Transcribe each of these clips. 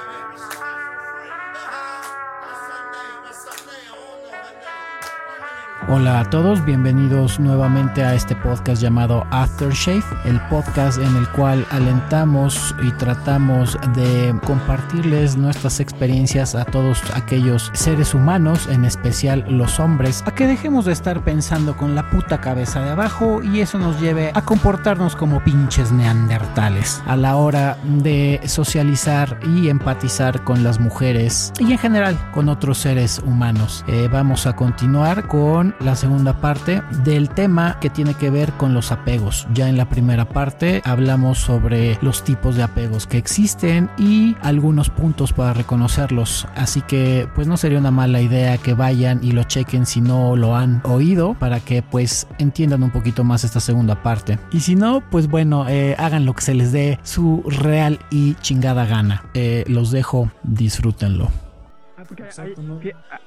Amen. Hola a todos, bienvenidos nuevamente a este podcast llamado Aftershave, el podcast en el cual alentamos y tratamos de compartirles nuestras experiencias a todos aquellos seres humanos, en especial los hombres, a que dejemos de estar pensando con la puta cabeza de abajo y eso nos lleve a comportarnos como pinches neandertales a la hora de socializar y empatizar con las mujeres y en general con otros seres humanos. Eh, vamos a continuar con la segunda parte del tema que tiene que ver con los apegos. Ya en la primera parte hablamos sobre los tipos de apegos que existen y algunos puntos para reconocerlos. Así que pues no sería una mala idea que vayan y lo chequen si no lo han oído para que pues entiendan un poquito más esta segunda parte. Y si no, pues bueno, eh, hagan lo que se les dé su real y chingada gana. Eh, los dejo, disfrútenlo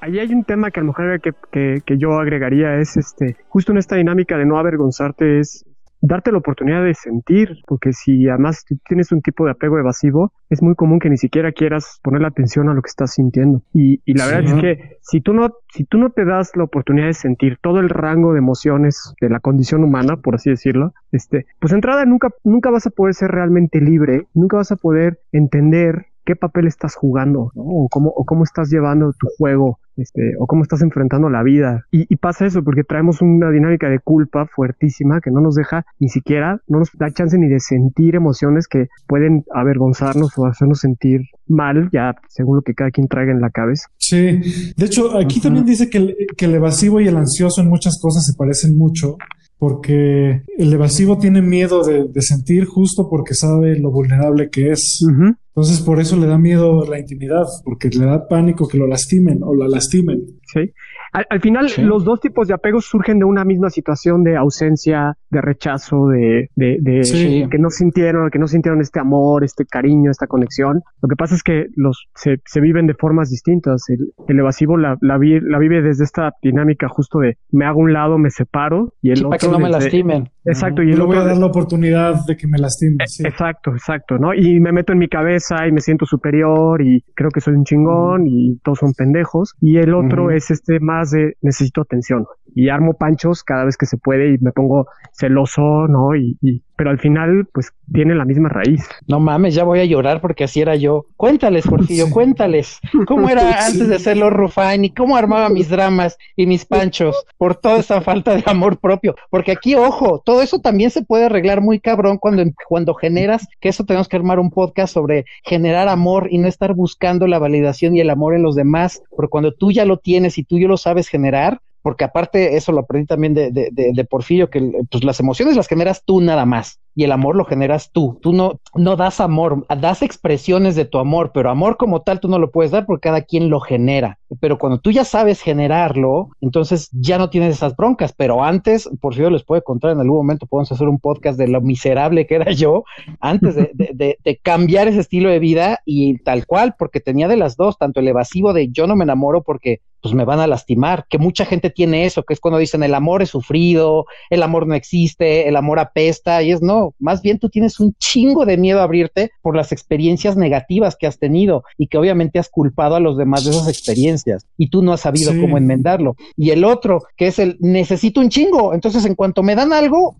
ahí, hay un tema que a lo mejor que, que, yo agregaría es este, justo en esta dinámica de no avergonzarte es darte la oportunidad de sentir, porque si además tienes un tipo de apego evasivo, es muy común que ni siquiera quieras poner la atención a lo que estás sintiendo. Y, y la verdad es que si tú no, si tú no te das la oportunidad de sentir todo el rango de emociones de la condición humana, por así decirlo, este, pues entrada nunca, nunca vas a poder ser realmente libre, nunca vas a poder entender qué papel estás jugando, ¿no? O cómo, o cómo estás llevando tu juego, este, o cómo estás enfrentando la vida. Y, pasa eso porque traemos una dinámica de culpa fuertísima que no nos deja ni siquiera, no nos da chance ni de sentir emociones que pueden avergonzarnos o hacernos sentir mal, ya según lo que cada quien traiga en la cabeza. Sí, de hecho, aquí también dice que el, que el evasivo y el ansioso en muchas cosas se parecen mucho porque el evasivo tiene miedo de, sentir justo porque sabe lo vulnerable que es. Entonces por eso le da miedo la intimidad, porque le da pánico que lo lastimen o la lastimen. Sí. Al, final, los dos tipos de apegos surgen de una misma situación de ausencia, de rechazo, de, de, que no sintieron, que no sintieron este amor, este cariño, esta conexión. Lo que pasa es que los se, se viven de formas distintas. El, evasivo la, la, vive desde esta dinámica justo de me hago un lado, me separo y el otro. Para que no me lastimen. Exacto. Y el otro voy a dar la oportunidad de que me lastimen. E, exacto, exacto, ¿no? Y me meto en mi cabeza y me siento superior y creo que soy un chingón y todos son pendejos. Y el otro es este más de necesito atención y armo panchos cada vez que se puede y me pongo celoso, ¿no? Y, pero al final, pues tiene la misma raíz. No mames, ya voy a llorar porque así era yo. Cuéntales, Porfirio, cuéntales. ¿Cómo era antes de hacerlo Rufán y cómo armaba mis dramas y mis panchos por toda esa falta de amor propio? Porque aquí, ojo, todo eso también se puede arreglar muy cabrón cuando, cuando generas, que eso tenemos que armar un podcast sobre generar amor y no estar buscando la validación y el amor en los demás, porque cuando tú ya lo tienes y tú ya lo sabes generar, porque aparte eso lo aprendí también de, de, de, Porfirio, que pues las emociones las generas tú nada más y el amor lo generas tú. Tú no, no das amor, das expresiones de tu amor, pero amor como tal tú no lo puedes dar porque cada quien lo genera. Pero cuando tú ya sabes generarlo, entonces ya no tienes esas broncas. Pero antes, Porfirio les puede contar en algún momento, podemos hacer un podcast de lo miserable que era yo antes de, de, de cambiar ese estilo de vida y tal cual, porque tenía de las dos, tanto el evasivo de yo no me enamoro porque pues me van a lastimar, que mucha gente tiene eso, que es cuando dicen el amor es sufrido, el amor no existe, el amor apesta, y es no, más bien tú tienes un chingo de miedo a abrirte por las experiencias negativas que has tenido y que obviamente has culpado a los demás de esas experiencias y tú no has sabido cómo enmendarlo. Y el otro, que es el necesito un chingo, entonces en cuanto me dan algo,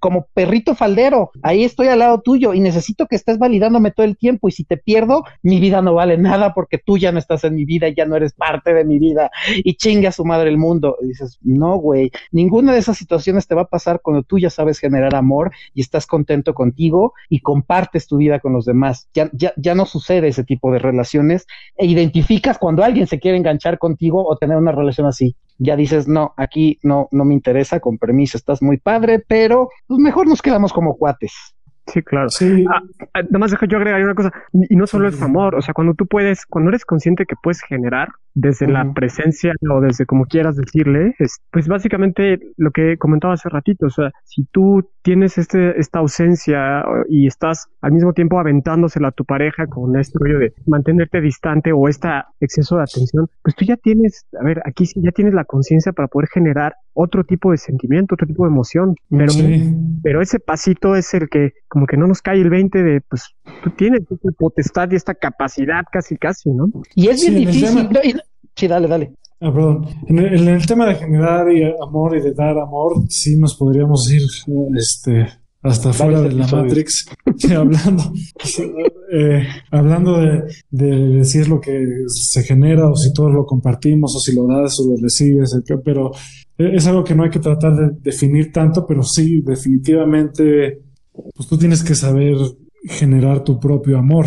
como perrito faldero, ahí estoy al lado tuyo y necesito que estés validándome todo el tiempo y si te pierdo, mi vida no vale nada porque tú ya no estás en mi vida, ya no eres parte de mi vida y chingue a su madre el mundo. Y dices, no, güey, ninguna de esas situaciones te va a pasar cuando tú ya sabes generar amor y estás contento contigo y compartes tu vida con los demás. Ya, ya, ya no sucede ese tipo de relaciones e identificas cuando alguien se quiere enganchar contigo o tener una relación así. Ya dices, no, aquí no, no me interesa, con permiso, estás muy padre, pero pues mejor nos quedamos como cuates. Sí, claro. Sí. Ah, ah, nada más deja yo agregar una cosa. Y no solo es amor, o sea, cuando tú puedes, cuando eres consciente que puedes generar, desde la presencia o desde como quieras decirle, es, pues básicamente lo que comentaba hace ratito, o sea, si tú tienes este, esta ausencia y estás al mismo tiempo aventándosela a tu pareja con este rollo de mantenerte distante o este exceso de atención, pues tú ya tienes, a ver, aquí sí ya tienes la conciencia para poder generar otro tipo de sentimiento, otro tipo de emoción, pero, pero ese pasito es el que como que no nos cae el 20 de, pues tú tienes esta potestad y esta capacidad casi, casi, ¿no? Y es bien difícil. Sí, dale, dale. Ah, perdón. En el, tema de generar amor y de dar amor, sí nos podríamos ir este, hasta fuera de la Matrix, hablando, eh, hablando de, de, si es lo que se genera o si todos lo compartimos o si lo das o lo recibes, pero es algo que no hay que tratar de definir tanto, pero sí, definitivamente, pues tú tienes que saber generar tu propio amor.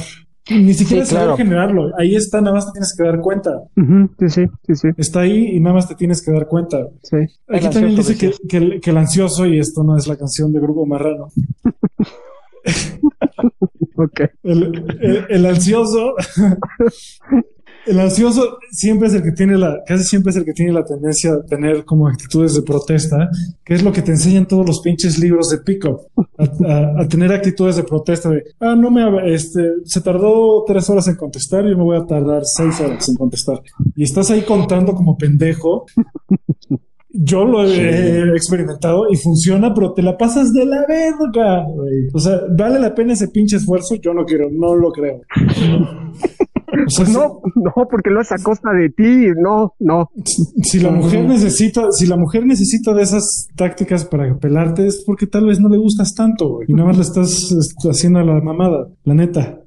Ni siquiera saber generarlo. Ahí está, nada más te tienes que dar cuenta. sí, sí, sí, sí. Está ahí y nada más te tienes que dar cuenta. Sí. Aquí también dice que, que, el, que, el, ansioso, y esto no es la canción de Grupo Marrano. okay. el, el ansioso el ansioso siempre es el que tiene la, casi siempre es el que tiene la tendencia a tener como actitudes de protesta, que es lo que te enseñan todos los pinches libros de pick-up, a, tener actitudes de protesta de, ah, no me, este, se tardó tres horas en contestar, yo me voy a tardar seis horas en contestar. Y estás ahí contando como pendejo. Yo lo he experimentado y funciona, pero te la pasas de la verga, O sea, ¿vale la pena ese pinche esfuerzo? Yo no quiero, no lo creo. No, no, porque lo es a costa de ti, no, no. Si la mujer necesita, si la mujer necesita de esas tácticas para pelarte es porque tal vez no le gustas tanto, y nada más le estás haciendo a la mamada, la neta.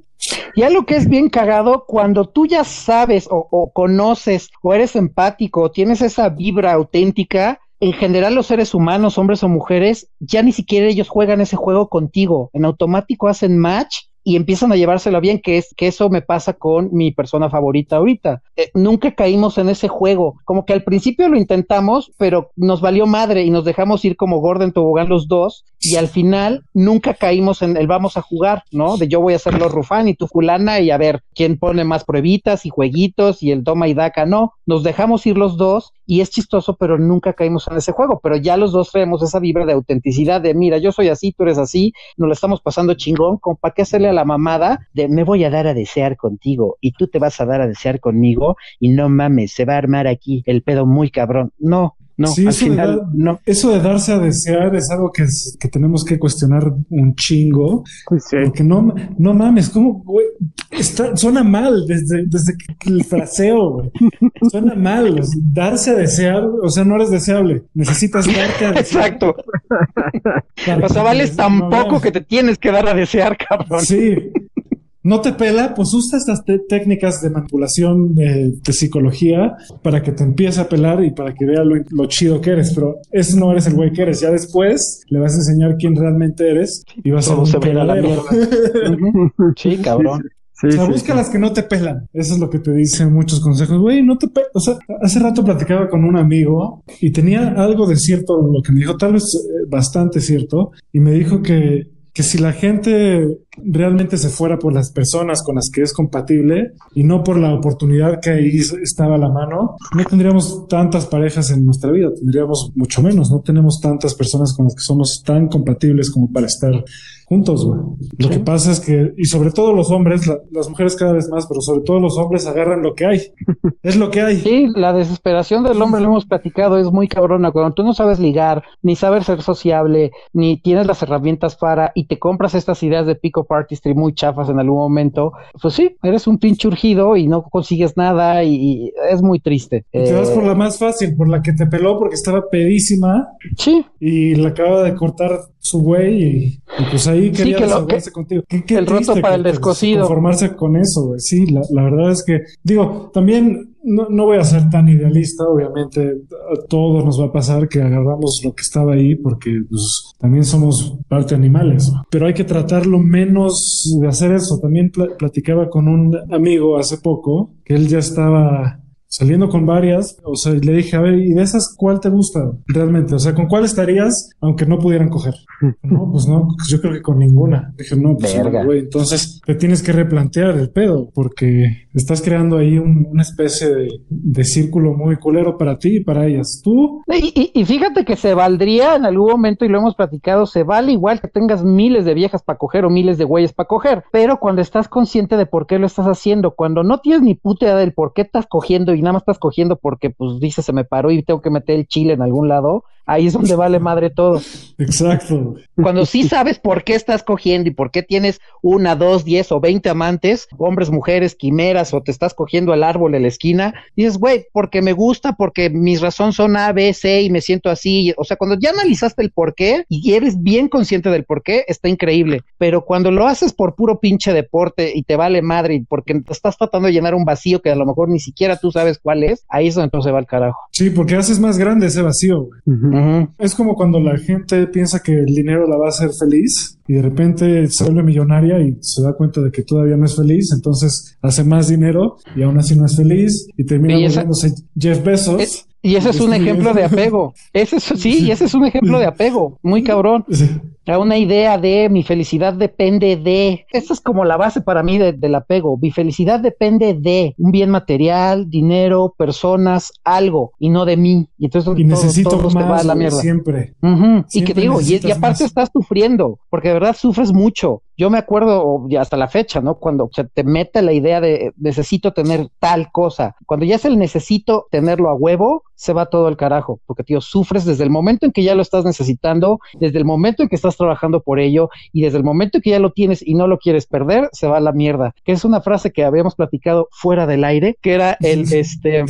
Y algo que es bien cagado, cuando tú ya sabes o, o conoces o eres empático o tienes esa vibra auténtica, en general los seres humanos, hombres o mujeres, ya ni siquiera ellos juegan ese juego contigo. En automático hacen match y empiezan a llevárselo bien, que es que eso me pasa con mi persona favorita ahorita. Eh, nunca caímos en ese juego, como que al principio lo intentamos, pero nos valió madre y nos dejamos ir como Gordon Tobogán los dos y al final nunca caímos en el vamos a jugar, ¿no? De yo voy a hacer los Rufán y tu fulana y a ver quién pone más pruebitas y jueguitos y el toma y daca, no, nos dejamos ir los dos y es chistoso, pero nunca caímos en ese juego, pero ya los dos traemos esa vibra de autenticidad de mira, yo soy así, tú eres así, nos lo estamos pasando chingón, como para qué hacerle a la mamada de me voy a dar a desear contigo y tú te vas a dar a desear conmigo y no mames, se va a armar aquí el pedo muy cabrón. No, no, sí, eso, de no. eso de darse a desear es algo que, que tenemos que cuestionar un chingo. Pues porque no, no mames, ¿cómo, güey? Está, suena mal desde, desde el fraseo, güey. Suena mal. darse a desear, o sea, no eres deseable. Necesitas darte a desear. Exacto. O sea, vales tan poco que te tienes que dar a desear, cabrón. Sí no te pela, pues usa estas técnicas de manipulación de, psicología para que te empiece a pelar y para que vea lo, chido que eres. Pero ese no eres el güey que eres. Ya después le vas a enseñar quién realmente eres y vas a ser un peladero. sí, cabrón. o sea, busca las que no te pelan. Eso es lo que te dicen muchos consejos. Güey, no te pelan. O sea, hace rato platicaba con un amigo y tenía algo de cierto lo que me dijo, tal vez eh, bastante cierto, y me dijo que que si la gente realmente se fuera por las personas con las que es compatible y no por la oportunidad que ahí estaba a la mano, no tendríamos tantas parejas en nuestra vida, tendríamos mucho menos, no tenemos tantas personas con las que somos tan compatibles como para estar juntos, güey. Lo que pasa es que, y sobre todo los hombres, las mujeres cada vez más, pero sobre todo los hombres agarran lo que hay. es lo que hay. Sí, la desesperación del hombre, lo hemos platicado, es muy cabrona. Cuando tú no sabes ligar, ni sabes ser sociable, ni tienes las herramientas para, y te compras estas ideas de pico artistry muy chafas en algún momento, pues sí, eres un pinche urgido y no consigues nada y, es muy triste. Y te vas por la más fácil, por la que te peló porque estaba pedísima. Sí. Y la acaba de cortar su güey y, pues ahí quería sí, contigo. el roto para el descosido. Conformarse con eso, güey. Sí, la, la, verdad es que, digo, también no, no, voy a ser tan idealista, obviamente a todos nos va a pasar que agarramos lo que estaba ahí porque pues, también somos parte animales, pero hay que tratarlo menos de hacer eso. También platicaba con un amigo hace poco que él ya estaba saliendo con varias, o sea, le dije, a ver, ¿y de esas cuál te gusta realmente? O sea, ¿con cuál estarías aunque no pudieran coger? No, pues no, yo creo que con ninguna. Dije, no, pues güey, entonces te tienes que replantear el pedo porque estás creando ahí una especie de, círculo muy culero para ti y para ellas. Tú. Y, y, fíjate que se valdría en algún momento, y lo hemos platicado, se vale igual que tengas miles de viejas para coger o miles de güeyes para coger, pero cuando estás consciente de por qué lo estás haciendo, cuando no tienes ni puta idea del por qué estás cogiendo y nada más estás cogiendo porque, pues, dice, se me paró y tengo que meter el chile en algún lado, ahí es donde vale madre todo. Exacto. Cuando sí sabes por qué estás cogiendo y por qué tienes una, dos, diez o veinte amantes, hombres, mujeres, quimeras, o te estás cogiendo al árbol en la esquina, dices, güey, porque me gusta, porque mis razones son A, B, C y me siento así. O sea, cuando ya analizaste el por qué y eres bien consciente del por qué, está increíble. Pero cuando lo haces por puro pinche deporte y te vale madre y porque estás tratando de llenar un vacío que a lo mejor ni siquiera tú sabes cuál es, ahí es donde entonces va el carajo. Sí, porque haces más grande ese vacío. Es como cuando la gente piensa que el dinero la va a hacer feliz y de repente se vuelve millonaria y se da cuenta de que todavía no es feliz, entonces hace más dinero y aún así no es feliz y termina volviéndose Jeff Bezos. y ese es un ejemplo de apego. Ese sí, y ese es un ejemplo de apego, muy cabrón a una idea de mi felicidad depende de. Esa es como la base para mí del apego. Mi felicidad depende de un bien material, dinero, personas, algo, y no de mí. Y entonces necesito más, la mierda. Siempre. Y que digo, y, aparte estás sufriendo, porque de verdad sufres mucho. Yo me acuerdo hasta la fecha, ¿no? Cuando se te mete la idea de necesito tener tal cosa. Cuando ya es el necesito tenerlo a huevo, se va todo al carajo, porque tío, sufres desde el momento en que ya lo estás necesitando, desde el momento en que estás trabajando por ello y desde el momento en que ya lo tienes y no lo quieres perder, se va a la mierda. Que es una frase que habíamos platicado fuera del aire, que era el este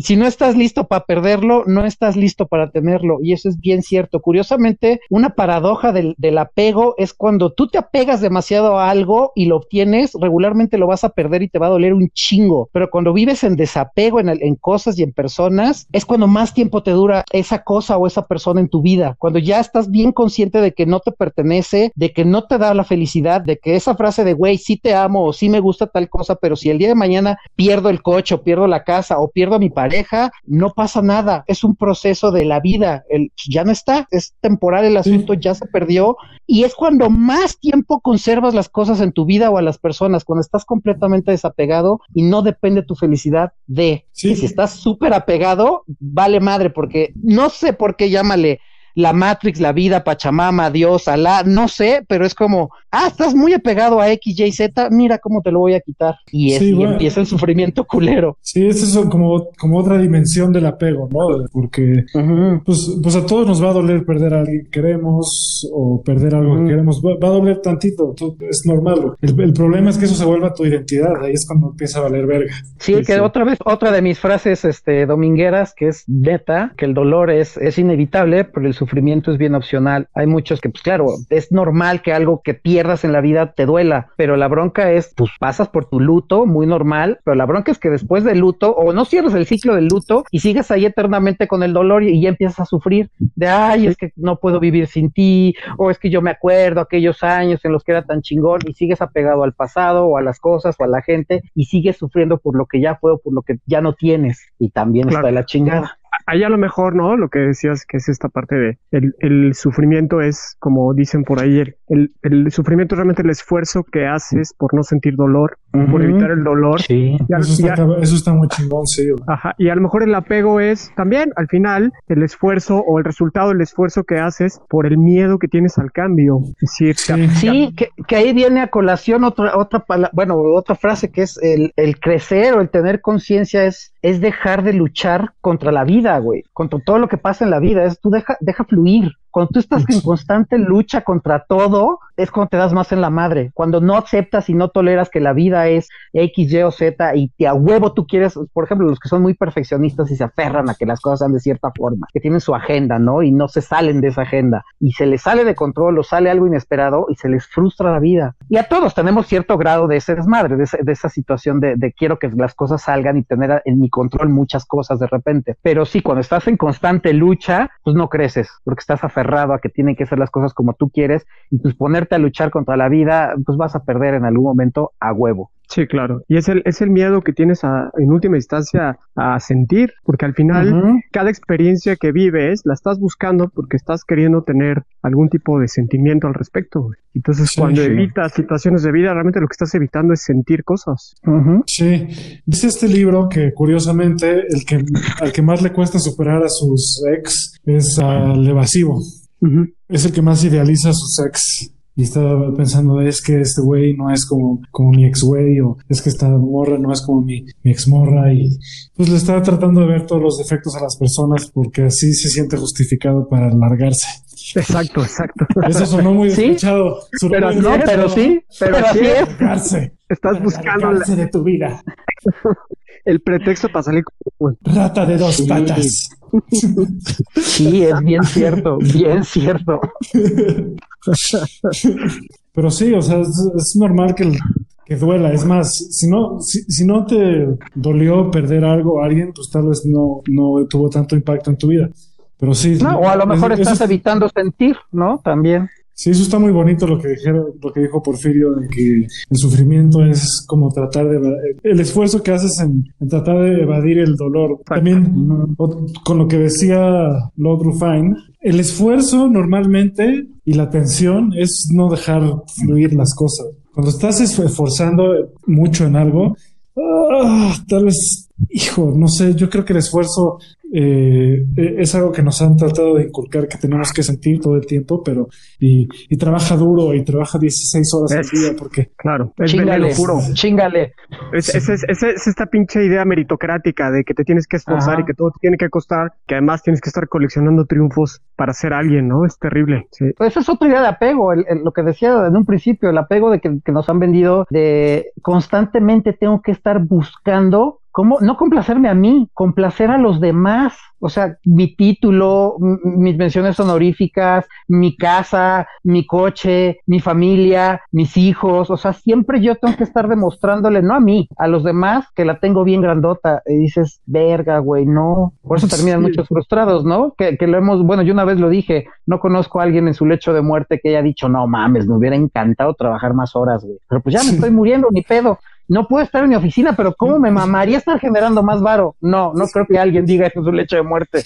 si no estás listo para perderlo, no estás listo para tenerlo. Y eso es bien cierto. Curiosamente, una paradoja del, apego es cuando tú te apegas demasiado a algo y lo obtienes, regularmente lo vas a perder y te va a doler un chingo. Pero cuando vives en desapego en, cosas y en personas, es cuando más tiempo te dura esa cosa o esa persona en tu vida. Cuando ya estás bien consciente de que no te pertenece, de que no te da la felicidad, de que esa frase de, güey, sí te amo o sí me gusta tal cosa, pero si el día de mañana pierdo el coche o pierdo la casa o pierdo a mi no pasa nada, es un proceso de la vida, el, ya no está, es temporal el asunto, ya se perdió y es cuando más tiempo conservas las cosas en tu vida o a las personas, cuando estás completamente desapegado y no depende tu felicidad de, si estás súper apegado, vale madre, porque no sé por qué llámale la Matrix, la vida, Pachamama, Dios, Alá, no sé, pero es como, ah, estás muy apegado a X, Y, Z, mira cómo te lo voy a quitar. Y, es, empieza el sufrimiento culero. Sí, es eso como, como otra dimensión del apego, ¿no? Porque pues, pues a todos nos va a doler perder a alguien que queremos o perder algo que queremos. Va, a doler tantito, es normal. El, problema es que eso se vuelva tu identidad, ahí es cuando empieza a valer verga. Sí, que otra vez, otra de mis frases este, domingueras, que es neta, que el dolor es, es inevitable, pero el sufrimiento es bien opcional. Hay muchos que, pues claro, es normal que algo que pierdas en la vida te duela, pero la bronca es, pues pasas por tu luto, muy normal, pero la bronca es que después del luto, o no cierras el ciclo del luto y sigues ahí eternamente con el dolor y, ya empiezas a sufrir de, ay, es que no puedo vivir sin ti, o es que yo me acuerdo aquellos años en los que era tan chingón y sigues apegado al pasado o a las cosas o a la gente y sigues sufriendo por lo que ya fue o por lo que ya no tienes y también está de la chingada ahí a lo mejor, ¿no? Lo que decías que es esta parte de el, el sufrimiento es, como dicen por ahí, el, el, sufrimiento es realmente el esfuerzo que haces por no sentir dolor, por evitar el dolor. Sí. eso, está, muy chingón, sí. Ajá. Y a lo mejor el apego es también, al final, el esfuerzo o el resultado del esfuerzo que haces por el miedo que tienes al cambio. Es decir, sí, que, que, ahí viene a colación otra, otra bueno, otra frase que es el, el crecer o el tener conciencia es, es dejar de luchar contra la vida güey, contra todo lo que pasa en la vida, es tú deja, deja fluir, cuando tú estás en constante lucha contra todo, es cuando te das más en la madre. Cuando no aceptas y no toleras que la vida es X, Y o Z y te a huevo tú quieres, por ejemplo, los que son muy perfeccionistas y se aferran a que las cosas sean de cierta forma, que tienen su agenda, ¿no? Y no se salen de esa agenda. Y se les sale de control o sale algo inesperado y se les frustra la vida. Y a todos tenemos cierto grado de ese desmadre, de, esa situación de, de, quiero que las cosas salgan y tener en mi control muchas cosas de repente. Pero sí, cuando estás en constante lucha, pues no creces, porque estás aferrado a que tienen que ser las cosas como tú quieres y pues poner ponerte a luchar contra la vida, pues vas a perder en algún momento a huevo. Sí, claro. Y es el, es el miedo que tienes a, en última instancia a sentir, porque al final cada experiencia que vives la estás buscando porque estás queriendo tener algún tipo de sentimiento al respecto. Entonces, cuando evitas situaciones de vida, realmente lo que estás evitando es sentir cosas. Sí. Dice este libro que curiosamente el que al que más le cuesta superar a sus ex es al evasivo. Es el que más idealiza a sus ex. Y estaba pensando, es que este güey no es como, como mi ex güey, o es que esta morra no es como mi, mi ex morra. Y pues le estaba tratando de ver todos los defectos a las personas porque así se siente justificado para largarse. Exacto, exacto. Eso sonó muy despechado. pero, no, pero sí, pero, así es. Estás buscando la... de tu vida. El pretexto para salir con... Rata de dos patas. Sí, es bien cierto, bien cierto. Pero sí, o sea, es, normal que, que duela. Es más, si no, si, no te dolió perder algo a alguien, pues tal vez no, no tuvo tanto impacto en tu vida. Pero sí. No, o a lo mejor estás evitando sentir, ¿no? También. Sí, eso está muy bonito lo que dijeron, lo que dijo Porfirio, de que el sufrimiento es como tratar de el esfuerzo que haces en, tratar de evadir el dolor. También con lo que decía Lord Rufine, el esfuerzo normalmente y la tensión es no dejar fluir las cosas. Cuando estás esforzando mucho en algo, ah, tal vez, hijo, no sé, yo creo que el esfuerzo eh, eh, es algo que nos han tratado de inculcar que tenemos que sentir todo el tiempo, pero y, trabaja duro y trabaja 16 horas al día porque claro, es chingale, puro. chingale. Es, es, esta pinche idea meritocrática de que te tienes que esforzar y que todo te tiene que costar, que además tienes que estar coleccionando triunfos para ser alguien, ¿no? Es terrible. Pues esa es otra idea de apego, lo que decía en un principio, el apego de que, que nos han vendido de constantemente tengo que estar buscando ¿Cómo? No complacerme a mí, complacer a los demás. O sea, mi título, mis menciones honoríficas, mi casa, mi coche, mi familia, mis hijos. O sea, siempre yo tengo que estar demostrándole, no a mí, a los demás que la tengo bien grandota. Y dices, verga, güey, no. Por eso terminan muchos frustrados, ¿no? Que, que lo hemos, bueno, yo una vez lo dije, no conozco a alguien en su lecho de muerte que haya dicho, no mames, me hubiera encantado trabajar más horas, güey. Pero pues ya me estoy muriendo, ni pedo no puedo estar en mi oficina, pero ¿cómo me mamaría estar generando más varo? No, no creo que alguien diga eso es un lecho de muerte.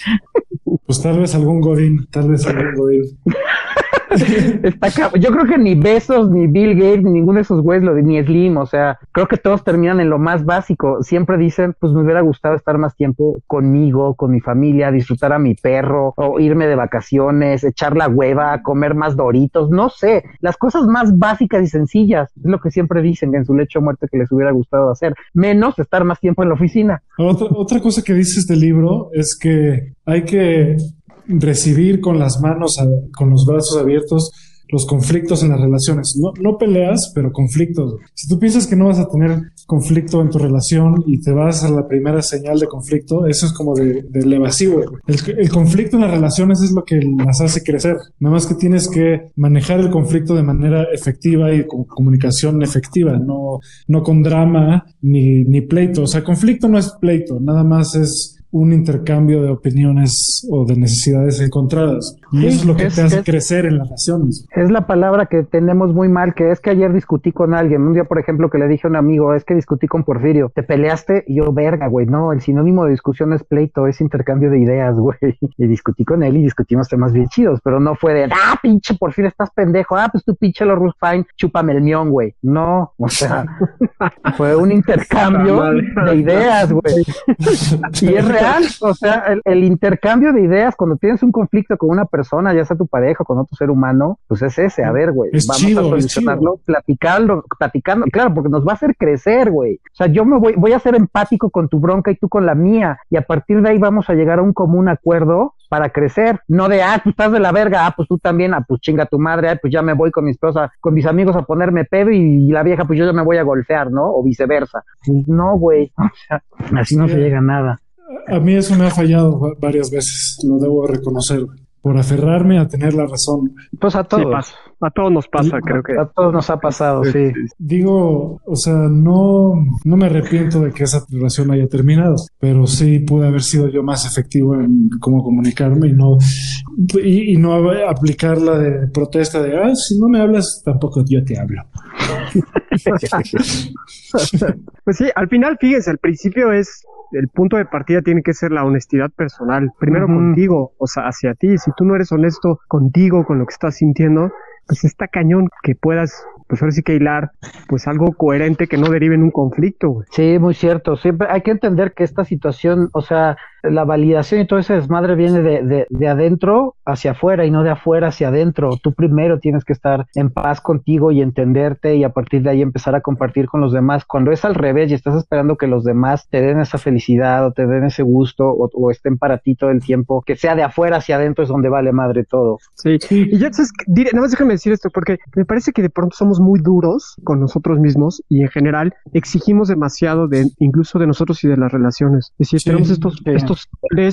Pues tal vez algún Godín, tal vez algún Godín. Yo creo que ni Besos, ni Bill Gates, ni ninguno de esos güeyes, lo de, ni Slim, o sea, creo que todos terminan en lo más básico. Siempre dicen, pues me hubiera gustado estar más tiempo conmigo, con mi familia, disfrutar a mi perro, o irme de vacaciones, echar la hueva, comer más doritos, no sé, las cosas más básicas y sencillas, es lo que siempre dicen en su lecho de muerte que les hubiera gustado hacer, menos estar más tiempo en la oficina. Otra, otra cosa que dice este libro es que hay que recibir con las manos, con los brazos abiertos los conflictos en las relaciones. No, no peleas, pero conflictos. Si tú piensas que no vas a tener conflicto en tu relación y te vas a la primera señal de conflicto, eso es como de, del evasivo. El, conflicto en las relaciones es lo que las hace crecer. Nada más que tienes que manejar el conflicto de manera efectiva y con comunicación efectiva, no, no con drama ni, ni pleito. O sea, conflicto no es pleito, nada más es un intercambio de opiniones o de necesidades encontradas. Y eso es lo que te hace crecer en las relaciones. Es la palabra que tenemos muy mal, que es que ayer discutí con alguien. Un día, por ejemplo, que le dije a un amigo, es que discutí con Porfirio. ¿Te peleaste? Y yo, verga, güey. No, el sinónimo de discusión es pleito, es intercambio de ideas, güey. Y discutí con él y discutimos temas bien chidos, pero no fue de, ah, pinche Porfirio, estás pendejo. Ah, pues tú pinche lo Fine, chúpame el mión, güey. No, o sea, fue un intercambio de ideas, güey. y es real, o sea, el, intercambio de ideas cuando tienes un conflicto con una persona, ya sea tu pareja o con otro ser humano, pues es ese, a ver, güey, vamos a solucionarlo, platicando, platicando, claro, porque nos va a hacer crecer, güey. O sea, yo me voy, voy a ser empático con tu bronca y tú con la mía, y a partir de ahí vamos a llegar a un común acuerdo para crecer, no de, ah, tú estás de la verga, ah, pues tú también, ah, pues chinga tu madre, ah, pues ya me voy con mi esposa, con mis amigos a ponerme pedo y, la vieja, pues yo ya me voy a golpear, ¿no? O viceversa. No, güey, o sea, así no se llega a nada. A mí eso me ha fallado varias veces, lo debo reconocer. Por aferrarme a tener la razón. Pues a todos. a todos nos pasa, creo que. A todos nos ha pasado, sí. Digo, o sea, no, no me arrepiento de que esa relación haya terminado, pero sí pude haber sido yo más efectivo en cómo comunicarme y no, y, y no aplicar la de protesta de, ah, si no me hablas, tampoco yo te hablo. pues sí, al final, fíjense, al principio es el punto de partida tiene que ser la honestidad personal. Primero contigo, o sea, hacia ti. Si tú no eres honesto contigo, con lo que estás sintiendo, pues está cañón que puedas, pues ahora sí que hilar, pues algo coherente que no derive en un conflicto. Sí, muy cierto. Siempre hay que entender que esta situación, o sea, la validación y todo ese desmadre viene de, de, adentro hacia afuera y no de afuera hacia adentro. Tú primero tienes que estar en paz contigo y entenderte y a partir de ahí empezar a compartir con los demás. Cuando es al revés y estás esperando que los demás te den esa felicidad o te den ese gusto o, estén para ti todo el tiempo, que sea de afuera hacia adentro es donde vale madre todo. Sí, y ya sabes, nada más déjame decir esto porque me parece que de pronto somos muy duros con nosotros mismos y en general exigimos demasiado de incluso de nosotros y de las relaciones. Es decir, tenemos estos, estos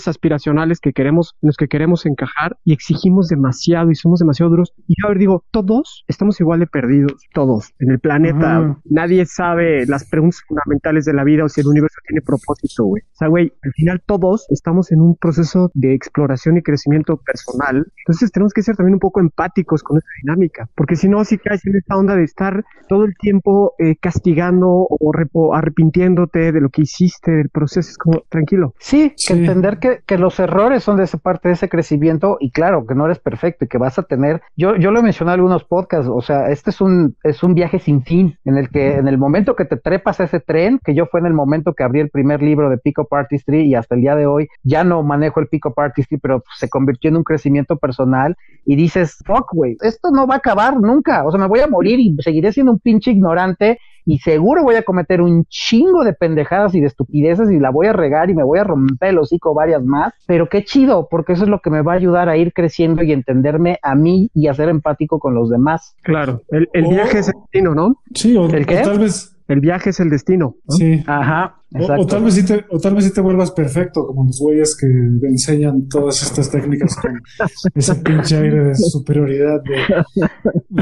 aspiracionales que queremos, en los que queremos encajar y exigimos demasiado y somos demasiado duros. Y yo a ver, digo, todos estamos igual de perdidos, todos en el planeta. Nadie sabe las preguntas fundamentales de la vida o si el universo tiene propósito, güey. O sea, güey, al final todos estamos en un proceso de exploración y crecimiento personal. Entonces tenemos que ser también un poco empáticos con esta dinámica, porque si no, si caes en esta onda de estar todo el tiempo eh, castigando o, arrepintiéndote de lo que hiciste, del proceso, es como tranquilo. Sí, que entender que, que, los errores son de esa parte de ese crecimiento y claro, que no eres perfecto y que vas a tener, yo, yo lo he mencionado en algunos podcasts, o sea, este es un, es un viaje sin fin, en el que en el momento que te trepas a ese tren, que yo fue en el momento que abrí el primer libro de Pico Artistry y hasta el día de hoy ya no manejo el Pico Artistry, pero se convirtió en un crecimiento personal y dices, fuck, güey, esto no va a acabar nunca, o sea, me voy a morir y seguiré siendo un pinche ignorante y seguro voy a cometer un chingo de pendejadas y de estupideces y la voy a regar y me voy a romper el hocico varias más, pero qué chido, porque eso es lo que me va a ayudar a ir creciendo y entenderme a mí y a ser empático con los demás. Claro, el, viaje es el destino, ¿no? Sí, o, ¿El tal vez el viaje es el destino. Sí. Ajá. O, tal vez sí te, o tal vez sí te vuelvas perfecto, como los güeyes que enseñan todas estas técnicas con ese pinche aire de superioridad. De,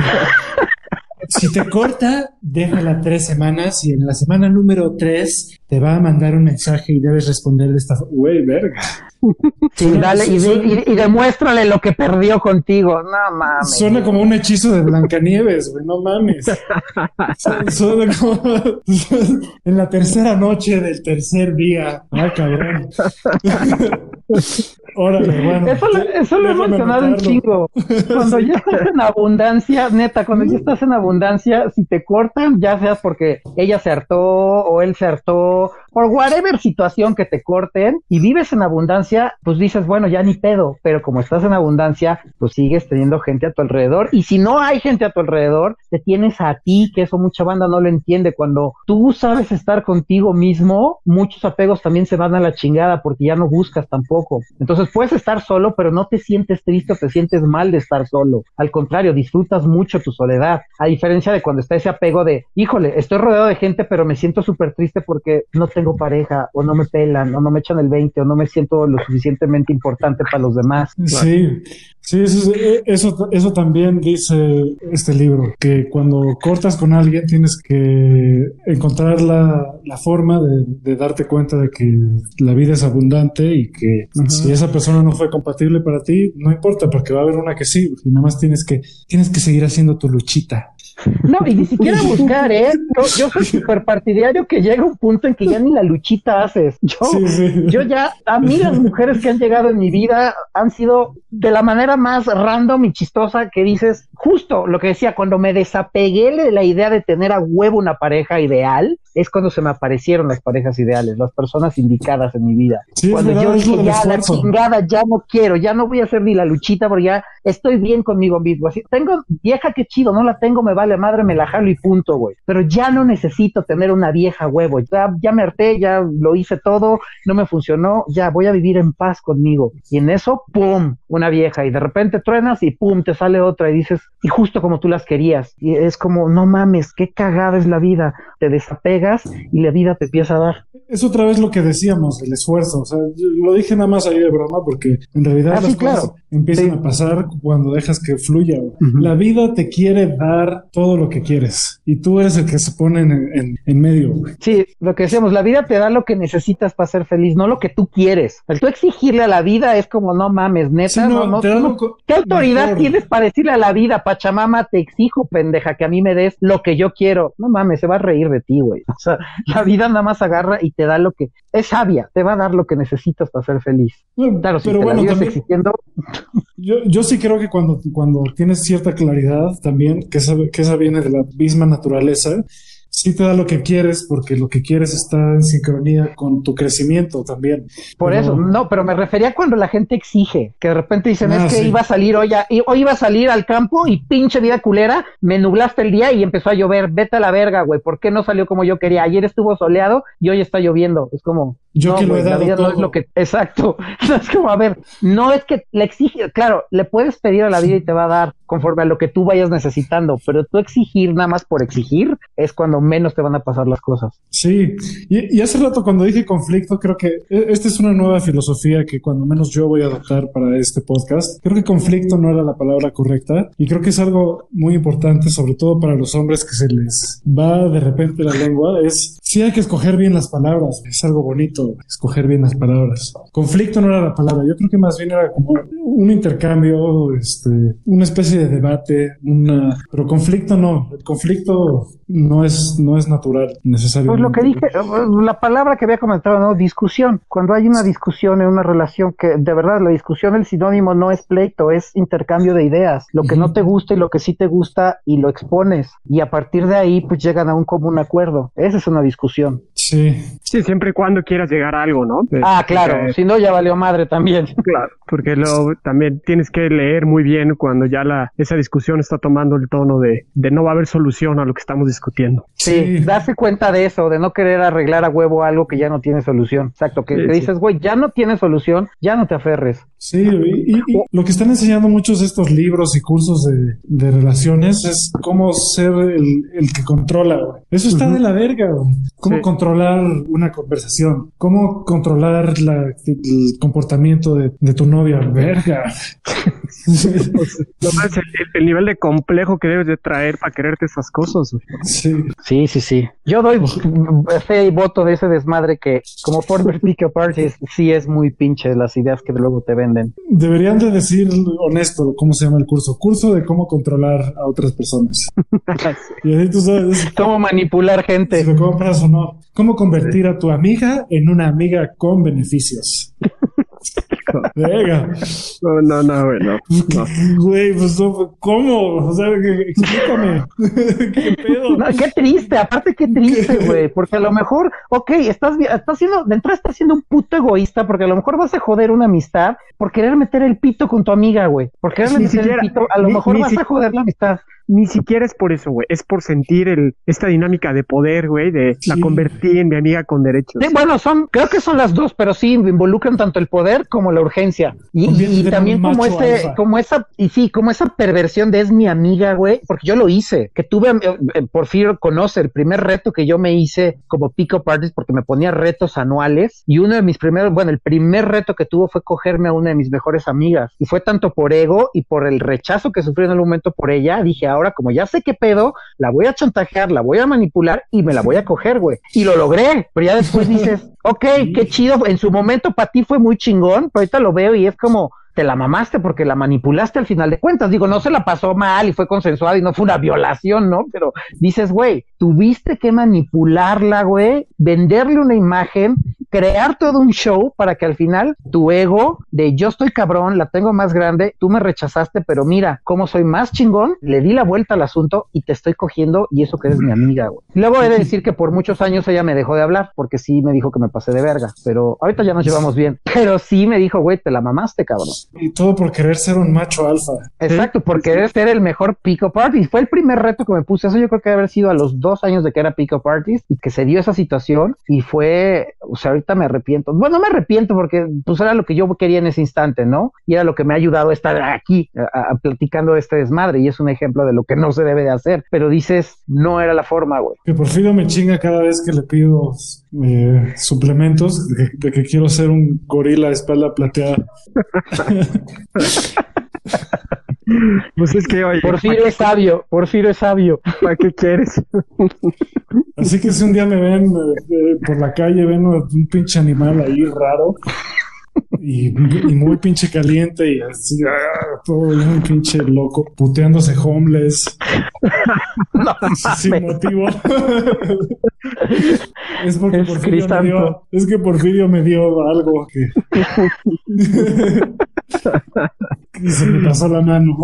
si te corta, déjala tres semanas y en la semana número tres te va a mandar un mensaje y debes responder de esta forma. Güey, verga. Sí, dale, y, demuéstrale lo que perdió contigo. No mames. Suena como un hechizo de Blancanieves, güey, no mames. Suena como en la tercera noche del tercer día. Ay, cabrón. Órale, bueno. Eso, eso lo he mencionado un chingo. Cuando ya estás en abundancia, neta, cuando ya estás en abundancia, si te cortan, ya sea porque ella se hartó o él se hartó, people por whatever situación que te corten y vives en abundancia, pues dices, bueno, ya ni pedo, pero como estás en abundancia, pues sigues teniendo gente a tu alrededor y si no hay gente a tu alrededor, te tienes a ti, que eso mucha banda no lo entiende. Cuando tú sabes estar contigo mismo, muchos apegos también se van a la chingada porque ya no buscas tampoco. Entonces puedes estar solo, pero no te sientes triste o te sientes mal de estar solo. Al contrario, disfrutas mucho tu soledad. A diferencia de cuando está ese apego de, híjole, estoy rodeado de gente, pero me siento súper triste porque no tengo pareja o no me pelan o no me echan el 20 o no me siento lo suficientemente importante para los demás. Sí, Sí, eso, eso, eso también dice este libro, que cuando cortas con alguien tienes que encontrar la, la forma de, de, darte cuenta de que la vida es abundante y que si esa persona no fue compatible para ti, no importa, porque va a haber una que sí, y nada más tienes que, tienes que seguir haciendo tu luchita. No, y ni siquiera buscar, ¿eh? Yo, soy súper partidario que llega un punto en que ya ni la luchita haces. Yo, yo ya, a mí las mujeres que han llegado en mi vida han sido de la manera más random y chistosa que dices, justo lo que decía, cuando me desapegué de la idea de tener a huevo una pareja ideal, es cuando se me aparecieron las parejas ideales, las personas indicadas en mi vida. cuando yo dije, ya la chingada, ya no quiero, ya no voy a hacer ni la luchita porque ya estoy bien conmigo mismo. Así, tengo vieja que chido, no la tengo, me va vale madre, me la jalo y punto, güey. Pero ya no necesito tener una vieja huevo, ya, ya me harté, ya lo hice todo, no me funcionó, ya voy a vivir en paz conmigo. Y en eso, ¡pum! Una vieja y de repente truenas y ¡pum! te sale otra y dices, y justo como tú las querías. Y es como, no mames, qué cagada es la vida. Te desapegas y la vida te empieza a dar. Es otra vez lo que decíamos, el esfuerzo. O sea, lo dije nada más ahí de broma porque en realidad Ah, las sí, claro. cosas empiezan a pasar cuando dejas que fluya. La vida te quiere dar todo lo que quieres y tú eres el que se pone en, en- en medio. güey. Sí, lo que decíamos, la vida te da lo que necesitas para ser feliz, no lo que tú quieres. El tú exigirle a la vida es como, no mames, neta, Sí, no, no, no, ¿Qué autoridad mejor. tienes para decirle a la vida, Pachamama, te exijo, pendeja, que a mí me des lo que yo quiero? No mames, se va a reír de ti, güey. O sea, la vida nada más agarra y te da lo que... Es sabia, te va a dar lo que necesitas para ser feliz. Claro, si Pero te bueno, la también- exigiendo, Yo, yo sí creo que cuando, cuando tienes cierta claridad también, que esa, que esa viene de la misma naturaleza, sí te da lo que quieres porque lo que quieres está en sincronía con tu crecimiento también. Por Pero- eso, no, pero me refería cuando la gente exige, que de repente dicen, Ah, es que sí. iba a salir hoy, a- hoy iba a salir al campo y pinche vida culera, me nublaste el día y empezó a llover, vete a la verga, güey, ¿por qué no salió como yo quería? Ayer estuvo soleado y hoy está lloviendo, es como... Yo no, que lo he güey, la dado vida no es lo que... Exacto, es como, a ver, no es que le exige, claro, le puedes pedir a la vida y te va a dar conforme a lo que tú vayas necesitando, pero tú exigir nada más por exigir es cuando menos te van a pasar las cosas. Sí, y, y hace rato cuando dije conflicto, creo que e- esta es una nueva filosofía que cuando menos yo voy a adoptar para este podcast. Creo que conflicto no era la palabra correcta y creo que es algo muy importante, sobre todo para los hombres que se les va de repente la lengua, es sí hay que escoger bien las palabras, es algo bonito escoger bien las palabras. Conflicto no era la palabra, yo creo que más bien era como un intercambio, este, una especie de debate, una, pero conflicto no, el conflicto no es, no es natural Pues necesariamente. lo que dije, eh, la palabra que había comentado, ¿no? Discusión. Cuando hay una discusión en una relación que de verdad la discusión, el sinónimo no es pleito, es intercambio de ideas. Lo que no te gusta y lo que sí te gusta y lo expones. Y a partir de ahí, pues llegan a un común acuerdo. Esa es una discusión. Sí, Sí, siempre y cuando quieras llegar a algo, ¿no? Ah, claro. Porque- Si no, ya valió madre también. Claro, porque luego también tienes que leer muy bien cuando ya la esa discusión está tomando el tono de, de no va a haber solución a lo que estamos discutiendo. Sí, darse cuenta de eso, de no querer arreglar a huevo algo que ya no tiene solución. Exacto, que Sí, te sí. dices, güey, ya no tiene solución, ya no te aferres. Sí, y, y- y lo que están enseñando muchos de estos libros y cursos de, de relaciones es cómo ser el, el que controla. güey. Eso está de la verga. güey. Cómo Sí. controlar una conversación. Cómo controlar la- el comportamiento de, de tu novia. Verga. El, el- el nivel de complejo que debes de traer para quererte esas cosas. sí. Sí, sí, sí. Yo doy fe y voto de ese desmadre que, como Former Pick Apart, es- sí es muy pinche las ideas que luego te venden. Deberían de decir honesto cómo se llama el curso. Curso de cómo controlar a otras personas. Y así tú sabes Cómo manipular si gente. lo compras o no. Cómo convertir a tu amiga en una amiga con beneficios. Verga. No, no, no, güey, no. no. Güey, pues ¿cómo? O sea, que- explícame. ¿Qué pedo? No, qué triste, aparte qué triste, güey, porque a lo mejor, ok, estás, estás siendo, de entrada estás siendo un puto egoísta, porque a lo mejor vas a joder una amistad por querer meter el pito con tu amiga, güey, por querer meter siquiera- el pito, a lo ni- mejor ni vas si- a joder la amistad. Ni siquiera es por eso, güey. Es por sentir el, esta dinámica de poder, güey, de la Sí. convertí en mi amiga con derechos. Sí, bueno, son, creo que son las dos, pero sí involucran tanto el poder como la urgencia. Y, Conviértete y también como ese, alfa. como esa, y sí, como esa perversión de es mi amiga, güey, porque yo lo hice, que tuve, eh, eh, Porfirio conoce el primer reto que yo me hice como pick-up artist porque me ponía retos anuales y uno de mis primeros, bueno, el primer reto que tuvo fue cogerme a una de mis mejores amigas y fue tanto por ego y por el rechazo que sufrí en el momento por ella, dije, ahora como ya sé qué pedo, la voy a chantajear, la voy a manipular y me la voy a coger, güey. Y lo logré, pero ya después dices, ok, qué chido, en su momento para ti fue muy chingón, pero ahorita lo veo y es como, te la mamaste porque la manipulaste al final de cuentas. Digo, no se la pasó mal y fue consensuada y no fue una violación, ¿no? Pero dices, güey, tuviste que manipularla, güey, venderle una imagen crear todo un show para que al final tu ego de yo estoy cabrón, la tengo más grande, tú me rechazaste, pero mira, como soy más chingón, le di la vuelta al asunto y te estoy cogiendo y eso que eres mi amiga, güey. Luego he de decir que por muchos años ella me dejó de hablar porque sí me dijo que me pasé de verga, pero ahorita ya nos llevamos bien. Pero sí me dijo, güey, te la mamaste, cabrón. Y todo por querer ser un macho alfa. Exacto, por querer ser el mejor pick-up artist. Fue el primer reto que me puse. Eso yo creo que debe haber sido a los dos años de que era pick-up artist y que se dio esa situación y fue, o sea, ahorita me arrepiento. Bueno, no me arrepiento porque pues era lo que yo quería en ese instante, ¿no? Y era lo que me ha ayudado a estar aquí a, a, platicando este desmadre y es un ejemplo de lo que no se debe de hacer. Pero dices, no era la forma, güey. Que por fin me chinga cada vez que le pido eh, suplementos de, de, que quiero ser un gorila de espalda plateada. Pues es que, oye. Porfirio es sabio, Porfirio es sabio. ¿Para qué quieres? Así que si un día me ven eh, por la calle, ven un pinche animal ahí raro y, y muy pinche caliente y así, ah, todo un pinche loco, puteándose homeless. No, sin motivo. es porque Es Porfirio me dio, es que Porfirio me dio algo que. y se me pasó la mano.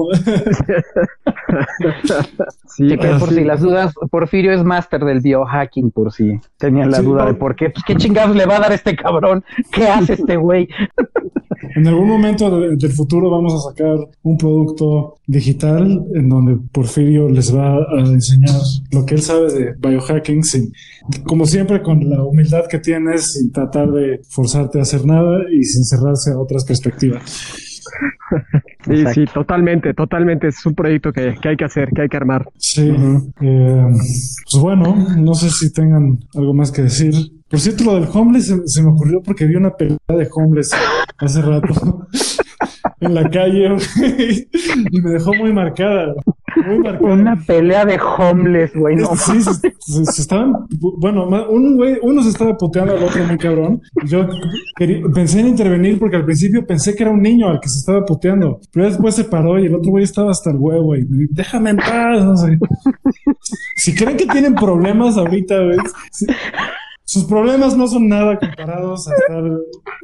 Sí, Que por sí. si las dudas, Porfirio es máster del biohacking, por si tenían la Sí, duda de por qué. Pues qué chingados le va a dar este cabrón. ¿Qué hace este güey? En algún momento de- del futuro vamos a sacar un producto digital en donde Porfirio les va a enseñar lo que él sabe de biohacking, sin, como siempre con la humildad que tienes, sin tratar de forzarte a hacer nada y sin cerrarse a otras perspectivas. Sí, sí, totalmente, totalmente. Es un proyecto que, que hay que hacer, que hay que armar. Sí, eh, pues bueno, no sé si tengan algo más que decir. Por cierto, lo del homeless se, se me ocurrió porque vi una pelea de homeless hace rato en la calle güey, y me dejó muy marcada. Muy marcada. Una pelea de homeless, güey. No, sí, se, se- se estaban, bueno, un güey, uno se estaba puteando al otro muy cabrón. Yo quería- pensé en intervenir porque al principio pensé que era un niño al que se estaba puteando, pero después se paró y el otro güey estaba hasta el huevo y me dijo, déjame en paz, no sé. Si creen que tienen problemas ahorita, güey, si- sus problemas no son nada comparados a estar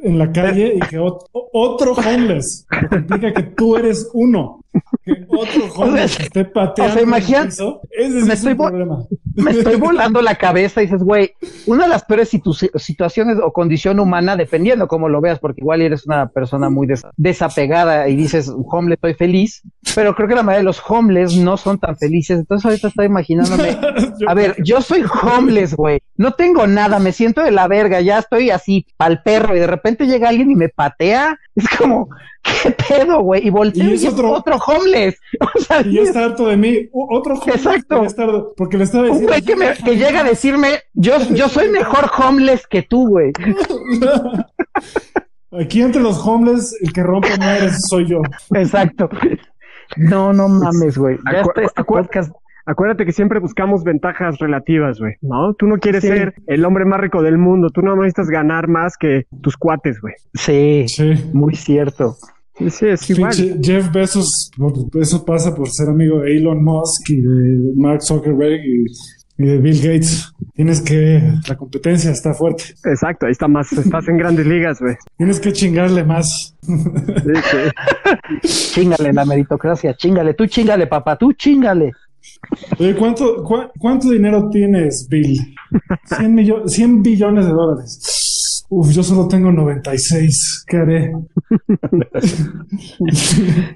en la calle y que ot- o- otro homeless, lo que implica que tú eres uno. Que otro homeless esté pateando o sea, el piso, ese me es estoy problema. me estoy volando la cabeza y dices, güey, una de las peores situ- situaciones o condición humana, dependiendo cómo lo veas, porque igual eres una persona muy des- desapegada y dices, homeless, estoy feliz, pero creo que la mayoría de los homeless no son tan felices. Entonces ahorita estoy imaginándome, a ver, yo soy homeless, güey, no tengo nada, me siento de la verga, ya estoy así pa'l perro y de repente llega alguien y me patea, es como, ¿qué pedo, güey? Y volteo Y es otro- otro, homeless. O sea, y ya está harto de mí. Otro homeless Exacto. porque le estaba un diciendo. güey que, me- que llega a decirme, yo, yo soy mejor homeless que tú, güey. Aquí entre los homeless, el que rompe madres soy yo. Exacto. No, no mames, güey. Ya Acu- está este acu- podcast. Acuérdate que siempre buscamos ventajas relativas, güey, ¿no? Tú no quieres Sí. ser el hombre más rico del mundo, tú no necesitas ganar más que tus cuates, güey. Sí, Sí. muy cierto. Sí, sí, es igual. Jeff Bezos, eso pasa por ser amigo de Elon Musk y de Mark Zuckerberg y, y de Bill Gates. Tienes que, la competencia está fuerte. Exacto, ahí está más, estás en grandes ligas, güey. Tienes que chingarle más. Sí, sí. Chingale la meritocracia, chingale, tú chingale, papá, tú chingale. Oye, ¿cuánto, ¿cuánto dinero tienes, Bill? 100, millo- 100 billones de dólares. Uf, yo solo tengo 96. ¿Qué haré?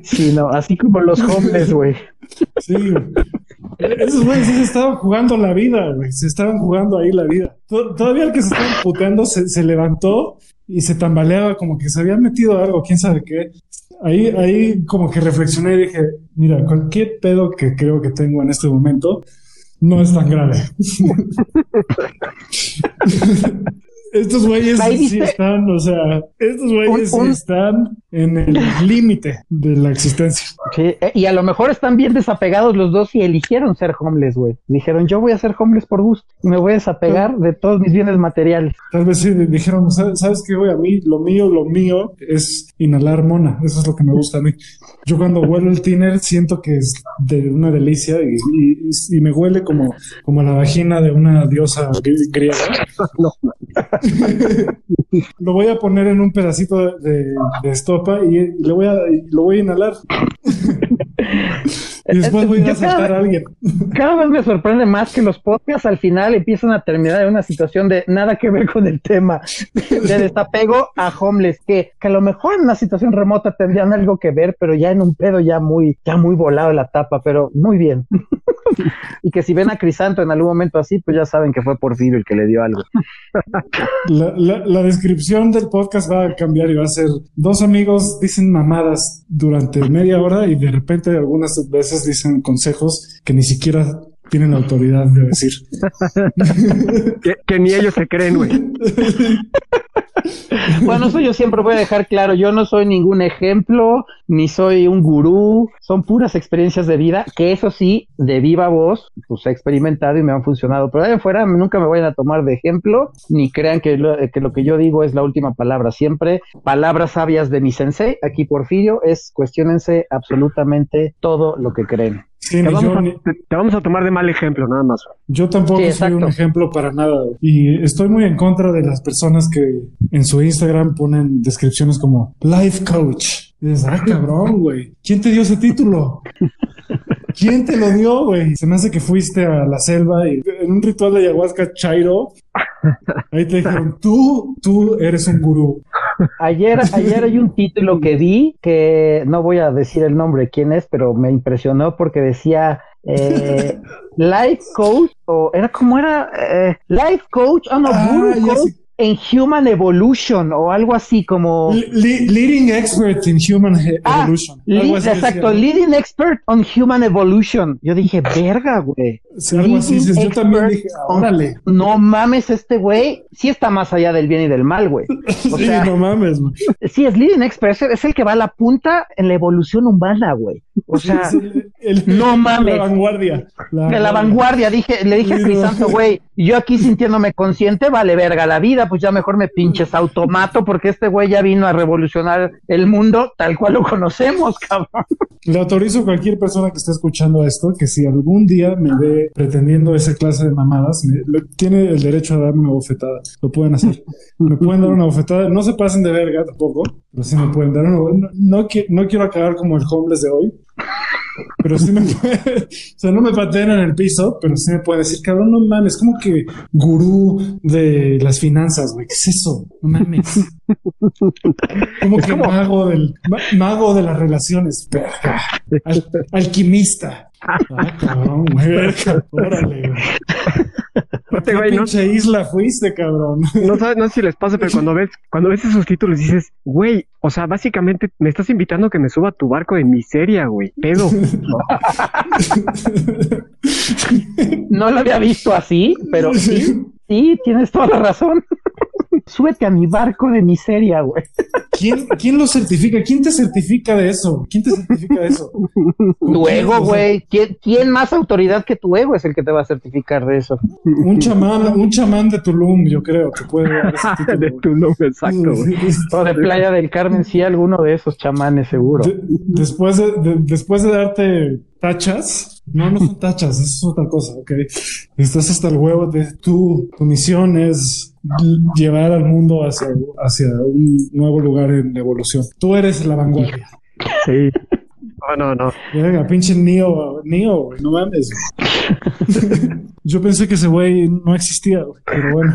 Sí, no, así como los homeless, güey. Sí, güey. Esos güeyes se estaban jugando la vida, güey. Se estaban jugando ahí la vida. To- Todavía el que se estaba puteando se, se levantó y se tambaleaba como que se había metido algo, quién sabe qué. Ahí, ahí como que reflexioné y dije, mira, cualquier pedo que creo que tengo en este momento no es tan grave. Estos güeyes sí están, o sea, estos güeyes Un- están en el límite de la existencia. Sí, eh, y a lo mejor están bien desapegados los dos y eligieron ser homeless, güey. Dijeron, yo voy a ser homeless por gusto y me voy a desapegar de todos mis bienes materiales. Tal vez sí dijeron, ¿sabes, qué, güey? A mí, lo mío, lo mío es inhalar mona. Eso es lo que me gusta a mí. Yo cuando huelo el tiner siento que es de una delicia y, y- y me huele como, como la vagina de una diosa gri- griega. No. lo voy a poner en un pedacito de, de estopa y, le voy a, lo voy a inhalar. y después voy a saltar a alguien. Cada vez me sorprende más que los podcasts al final empiezan a terminar en una situación de nada que ver con el tema, de desapego a homeless, que, que a lo mejor en una situación remota tendrían algo que ver, pero ya en un pedo ya muy, ya muy volado la tapa, pero muy bien. y que si ven a Crisanto en algún momento así, pues ya saben que fue Porfirio el que le dio algo. La, la, descripción del podcast va a cambiar y va a ser dos amigos dicen mamadas durante media hora y de repente algunas veces dicen consejos que ni siquiera tienen autoridad de decir. que, que, ni ellos se creen, güey. Bueno, eso yo siempre voy a dejar claro. Yo no soy ningún ejemplo, ni soy un gurú. Son puras experiencias de vida, que eso sí, de viva voz, pues he experimentado y me han funcionado. Pero de afuera nunca me vayan a tomar de ejemplo, ni crean que lo, que lo que yo digo es la última palabra. Siempre palabras sabias de mi sensei, aquí Porfirio, es cuestionense absolutamente todo lo que creen te, vamos a, tomar de mal ejemplo, nada más. Yo tampoco soy un ejemplo para nada. Y estoy muy en contra de las personas que en su Instagram ponen descripciones como life coach. Y dices, ah, cabrón, güey. ¿Quién te dio ese título? ¿Quién te lo dio, güey? Se me hace que fuiste a la selva y en un ritual de ayahuasca chairo, ahí te dijeron, tú, tú eres un gurú. Ayer, ayer hay un título que vi que no voy a decir el nombre quién es, pero me impresionó porque decía eh, Life Coach o era como era eh, Life Coach, oh no, ah, Guru Coach en Human Evolution o algo así como leading expert in Human ah, Evolution. exacto, leading expert on Human Evolution. Yo dije, verga, güey. algo así, yo también dije, órale. No mames, este güey sí está más allá del bien y del mal, güey. sí, no mames, güey. Sí, es leading expert, es el que va a la punta en la evolución humana, güey. O sea, no mames. La vanguardia. de la vanguardia, dije, le dije a Crisanto, güey, yo aquí sintiéndome consciente, vale verga la vida, pues ya mejor me pinches automato porque este güey ya vino a revolucionar el mundo tal cual lo conocemos, cabrón. Le autorizo a cualquier persona que esté escuchando esto que si algún día me ve pretendiendo esa clase de mamadas, tiene el derecho a darme una bofetada. Lo pueden hacer. Me pueden dar una bofetada. No se pasen de verga tampoco, pero sí me pueden dar una. No, no quiero acabar como el homeless de hoy. Pero sí me puede, o sea, no me pateen en el piso, pero sí me puede decir, cabrón, no mames, como que gurú de las finanzas, güey, ¿qué es eso? No mames. Como que mago del, mago de las relaciones, verga. alquimista. Ah, cabrón, güey, órale, güey. ¿Qué güey, no, isla fuiste, cabrón? No, sabes, no sé si les pasa, pero cuando ves, cuando ves esos títulos dices, güey, o sea, básicamente me estás invitando a que me suba a tu barco de miseria, güey. Pedo. no lo había visto así, pero sí, sí, tienes toda la razón. Súbete a mi barco de miseria, güey. ¿Quién, ¿Quién lo certifica? ¿Quién te certifica de eso? ¿Quién te certifica de eso? Tu ego, güey. ¿Quién, ¿Quién, más autoridad que tu ego es el que te va a certificar de eso? Un chamán, un chamán de Tulum, yo creo, que puede dar ese título. de Tulum, exacto. o de Playa del Carmen, sí, alguno de esos chamanes, seguro. después, de, después de darte tachas, no, no son tachas, eso es otra cosa, ok. Estás hasta el huevo de tu, tu misión es llevar al mundo hacia, hacia un nuevo lugar en evolución. Tú eres la vanguardia. Sí. No, no, no. Venga, pinche Neo, Neo, no mames. Yo pensé que ese güey no existía, pero bueno.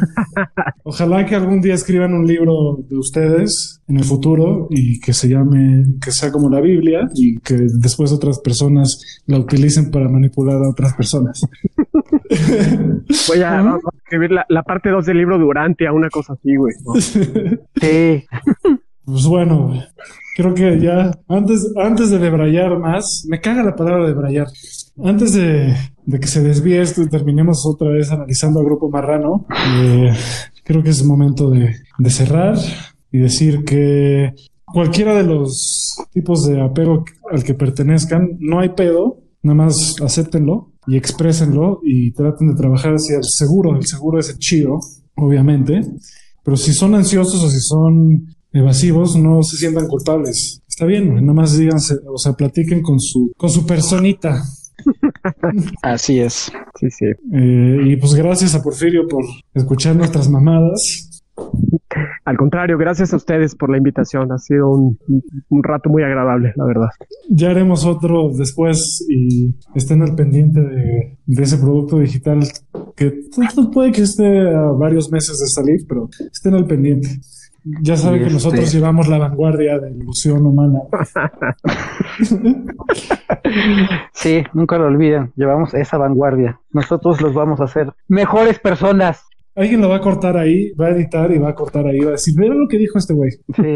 Ojalá que algún día escriban un libro de ustedes en el futuro y que se llame, que sea como la Biblia y que después otras personas la utilicen para manipular a otras personas. Voy a, escribir la, parte 2 del libro durante a una cosa así, güey. Sí. Pues bueno, creo que ya antes, antes de debrayar más, me caga la palabra debrayar. Antes de, que se desvíe esto y terminemos otra vez analizando al grupo marrano, eh, creo que es momento de, de cerrar y decir que cualquiera de los tipos de apego al que pertenezcan, no hay pedo, nada más acéptenlo y exprésenlo y traten de trabajar hacia el seguro. El seguro es el chido, obviamente. Pero si son ansiosos o si son evasivos, no se sientan culpables. Está bien, nada más díganse, o sea, platiquen con su, con su personita. Así es. Sí, sí. Eh, y pues gracias a Porfirio por escuchar nuestras mamadas. Al contrario, gracias a ustedes por la invitación. Ha sido un, un rato muy agradable, la verdad. Ya haremos otro después y estén al pendiente de, de ese producto digital que puede que esté a varios meses de salir, pero estén al pendiente. Ya saben que nosotros este llevamos la vanguardia de la ilusión humana. sí, nunca lo olviden. Llevamos esa vanguardia. Nosotros los vamos a hacer mejores personas. Alguien lo va a cortar ahí, va a editar y va a cortar ahí, va a decir, mira lo que dijo este güey. Sí.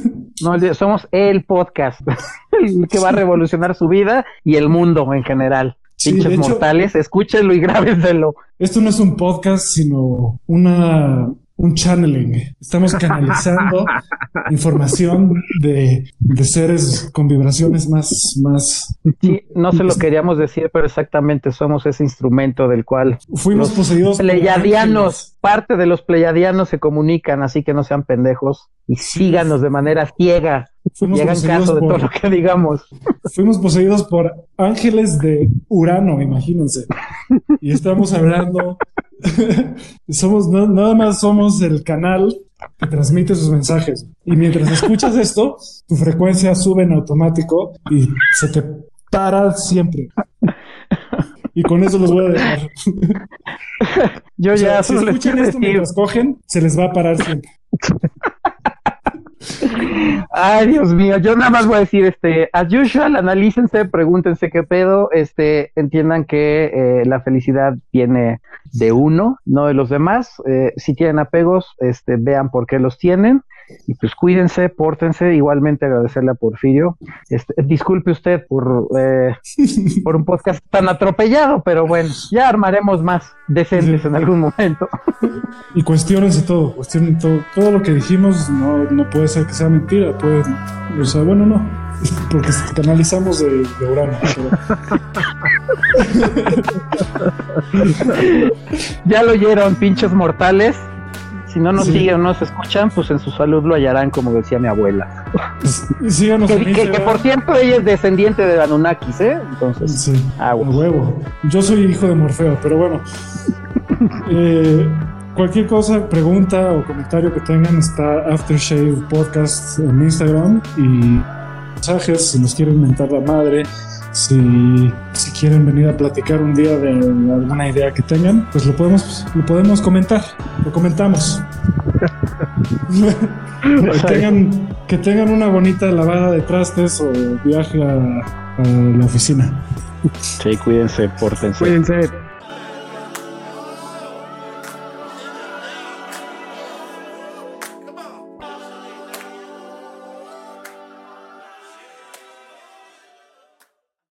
No, somos el podcast, el que va a revolucionar su vida y el mundo en general. Pinches mortales, escúchenlo y grábenselo. Esto no es un podcast, sino una un channeling. Estamos canalizando información de, seres con vibraciones más, más. Sí, no se lo queríamos decir, pero exactamente somos ese instrumento del cual fuimos poseídos. Pleyadianos, parte de los pleyadianos se comunican, así que no sean pendejos y síganos de manera ciega. Y hagan caso de todo lo que digamos. Fuimos poseídos por ángeles de Urano, imagínense. Y estamos hablando somos, nada más somos el canal que transmite sus mensajes. Y mientras escuchas esto, tu frecuencia sube en automático y se te para siempre. Y con eso los voy a dejar. Yo ya si escuchan esto mientras cogen, se les va a parar siempre. Ay, Dios mío, yo nada más voy a decir, este, as usual, analícense, pregúntense qué pedo, este, entiendan que eh, la felicidad viene de uno, no de los demás. Eh, si tienen apegos, este, vean por qué los tienen y pues cuídense, pórtense. Igualmente agradecerle a Porfirio. Este, disculpe usted por, eh, por un podcast tan atropellado, pero bueno, ya armaremos más decentes en algún momento. Y cuestionense todo, cuestionen todo. Todo lo que dijimos no, no puede ser que sea mentira, puede, o sea, bueno, no, porque canalizamos de, de Urano. ya lo oyeron, pinches mortales. Si no nos siguen o no nos escuchan, pues en su salud lo hallarán, como decía mi abuela. Síganos que, por cierto ella es descendiente de Anunnakis, ¿eh? Entonces, sí, huevo. Yo soy hijo de Morfeo, pero bueno. eh, cualquier cosa, pregunta o comentario que tengan está Aftershave Podcast en Instagram y mensajes si nos quieren mentar la madre si, si quieren venir a platicar un día de alguna idea que tengan, pues lo podemos, lo podemos comentar, lo comentamos. que, tengan, que tengan una bonita lavada de trastes o viaje a, a la oficina. Sí, cuídense, pórtense. Cuídense.